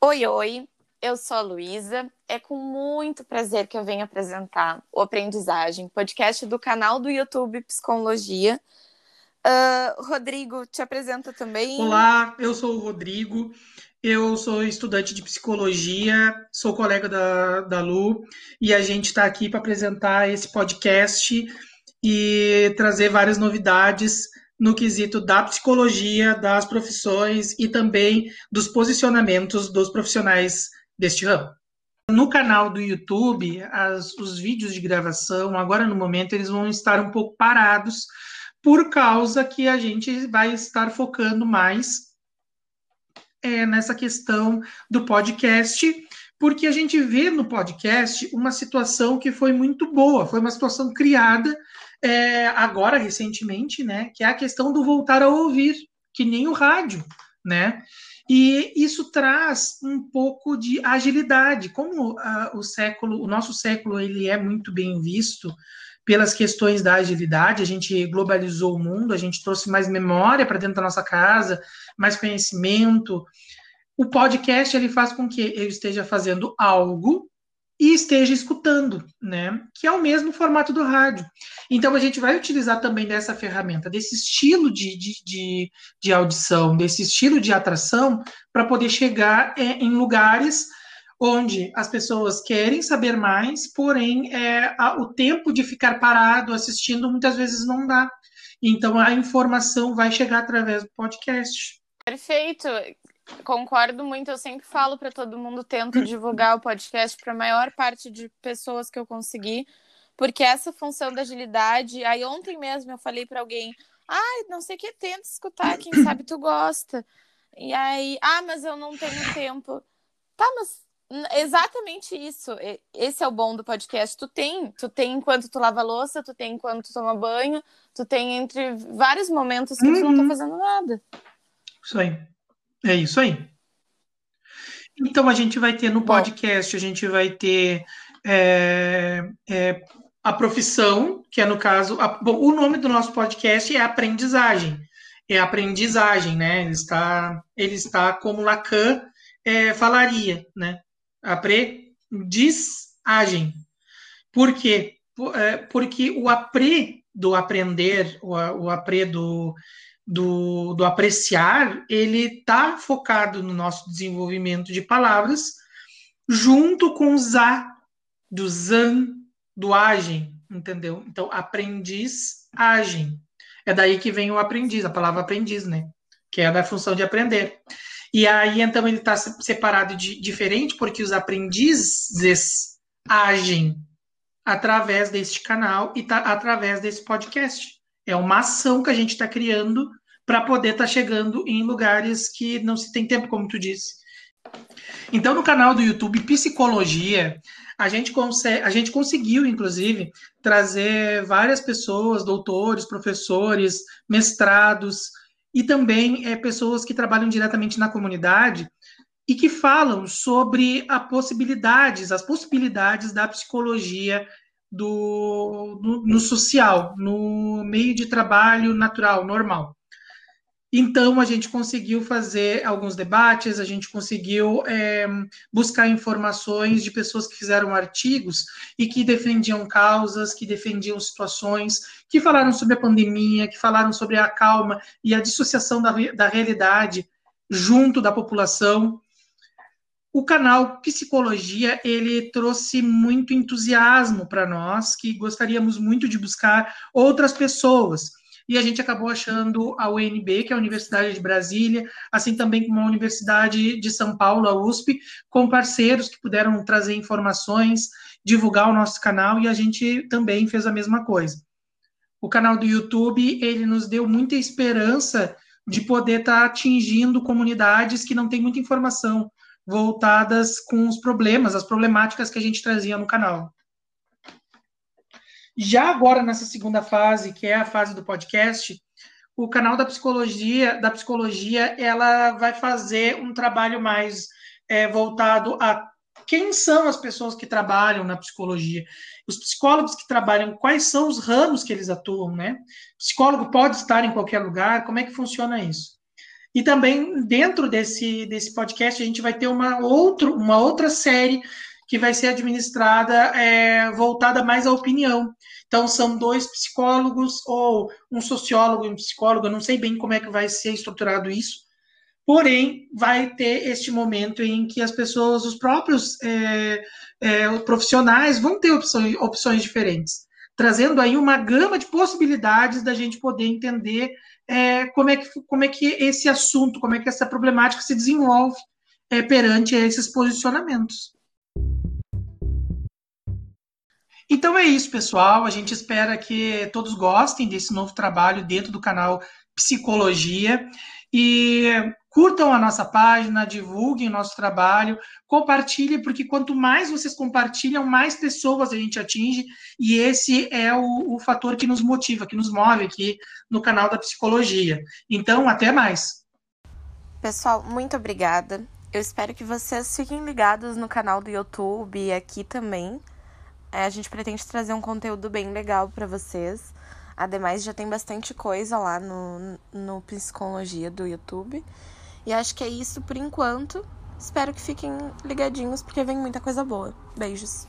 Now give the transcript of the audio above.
Oi, oi, eu sou a Luísa. É com muito prazer que eu venho apresentar o Aprendizagem, podcast do canal do YouTube Psicologia. Uh, Rodrigo, te apresenta também. Olá, eu sou o Rodrigo. Eu sou estudante de psicologia, sou colega da, da Lu, e a gente está aqui para apresentar esse podcast e trazer várias novidades no quesito da psicologia, das profissões e também dos posicionamentos dos profissionais deste ramo. No canal do YouTube, as, os vídeos de gravação, agora no momento, eles vão estar um pouco parados, por causa que a gente vai estar focando mais é, nessa questão do podcast, porque a gente vê no podcast uma situação que foi muito boa, foi uma situação criada é, agora recentemente, né, que é a questão do voltar a ouvir, que nem o rádio, né? E isso traz um pouco de agilidade, como uh, o século, o nosso século, ele é muito bem visto pelas questões da agilidade. A gente globalizou o mundo, a gente trouxe mais memória para dentro da nossa casa, mais conhecimento. O podcast ele faz com que eu esteja fazendo algo e esteja escutando, né? Que é o mesmo formato do rádio. Então a gente vai utilizar também dessa ferramenta, desse estilo de, de, de, de audição, desse estilo de atração, para poder chegar é, em lugares onde as pessoas querem saber mais, porém é, a, o tempo de ficar parado assistindo muitas vezes não dá. Então a informação vai chegar através do podcast. Perfeito concordo muito. Eu sempre falo para todo mundo, tento divulgar o podcast para a maior parte de pessoas que eu conseguir, porque essa função da agilidade. Aí ontem mesmo eu falei para alguém, ai, ah, não sei o que, tenta escutar, quem sabe tu gosta. E aí, ah, mas eu não tenho tempo. Tá, mas exatamente isso. Esse é o bom do podcast. Tu tem, tu tem enquanto tu lava louça, tu tem enquanto tu toma banho, tu tem entre vários momentos que uhum. tu não tá uhum. fazendo nada. Isso aí. É isso aí. Então a gente vai ter no podcast, a gente vai ter é, é, a profissão, que é no caso. A, bom, o nome do nosso podcast é aprendizagem. É aprendizagem, né? Ele está, ele está como Lacan é, falaria, né? Aprendizagem. Por quê? É, porque o apre do aprender, o, o apre do, do, do apreciar, ele está focado no nosso desenvolvimento de palavras, junto com o za, do zan, do agem, entendeu? Então, aprendiz, agem. É daí que vem o aprendiz, a palavra aprendiz, né? Que é da função de aprender. E aí, então, ele está separado de diferente, porque os aprendizes agem através deste canal e tá, através desse podcast. É uma ação que a gente está criando para poder estar tá chegando em lugares que não se tem tempo, como tu disse. Então, no canal do YouTube Psicologia, a gente, consegue, a gente conseguiu, inclusive, trazer várias pessoas, doutores, professores, mestrados, e também é, pessoas que trabalham diretamente na comunidade e que falam sobre as possibilidades, as possibilidades da psicologia do, no, no social, no meio de trabalho natural, normal. Então, a gente conseguiu fazer alguns debates, a gente conseguiu é, buscar informações de pessoas que fizeram artigos e que defendiam causas, que defendiam situações, que falaram sobre a pandemia, que falaram sobre a calma e a dissociação da, da realidade junto da população. O canal Psicologia, ele trouxe muito entusiasmo para nós, que gostaríamos muito de buscar outras pessoas e a gente acabou achando a UNB, que é a Universidade de Brasília, assim também como a Universidade de São Paulo, a USP, com parceiros que puderam trazer informações, divulgar o nosso canal, e a gente também fez a mesma coisa. O canal do YouTube, ele nos deu muita esperança de poder estar tá atingindo comunidades que não têm muita informação voltadas com os problemas, as problemáticas que a gente trazia no canal. Já agora, nessa segunda fase, que é a fase do podcast, o canal da psicologia, da psicologia, ela vai fazer um trabalho mais é, voltado a quem são as pessoas que trabalham na psicologia, os psicólogos que trabalham, quais são os ramos que eles atuam, né? O psicólogo pode estar em qualquer lugar, como é que funciona isso? E também dentro desse, desse podcast a gente vai ter uma, outro, uma outra série que vai ser administrada é, voltada mais à opinião. Então, são dois psicólogos, ou um sociólogo e um psicólogo, eu não sei bem como é que vai ser estruturado isso, porém, vai ter este momento em que as pessoas, os próprios é, é, profissionais, vão ter opções, opções diferentes, trazendo aí uma gama de possibilidades da gente poder entender é, como, é que, como é que esse assunto, como é que essa problemática se desenvolve é, perante esses posicionamentos. Então é isso, pessoal. A gente espera que todos gostem desse novo trabalho dentro do canal Psicologia e curtam a nossa página, divulguem o nosso trabalho, compartilhem, porque quanto mais vocês compartilham, mais pessoas a gente atinge, e esse é o, o fator que nos motiva, que nos move aqui no canal da Psicologia. Então, até mais. Pessoal, muito obrigada. Eu espero que vocês fiquem ligados no canal do YouTube e aqui também. É, a gente pretende trazer um conteúdo bem legal para vocês. Ademais, já tem bastante coisa lá no, no Psicologia do YouTube. E acho que é isso por enquanto. Espero que fiquem ligadinhos, porque vem muita coisa boa. Beijos.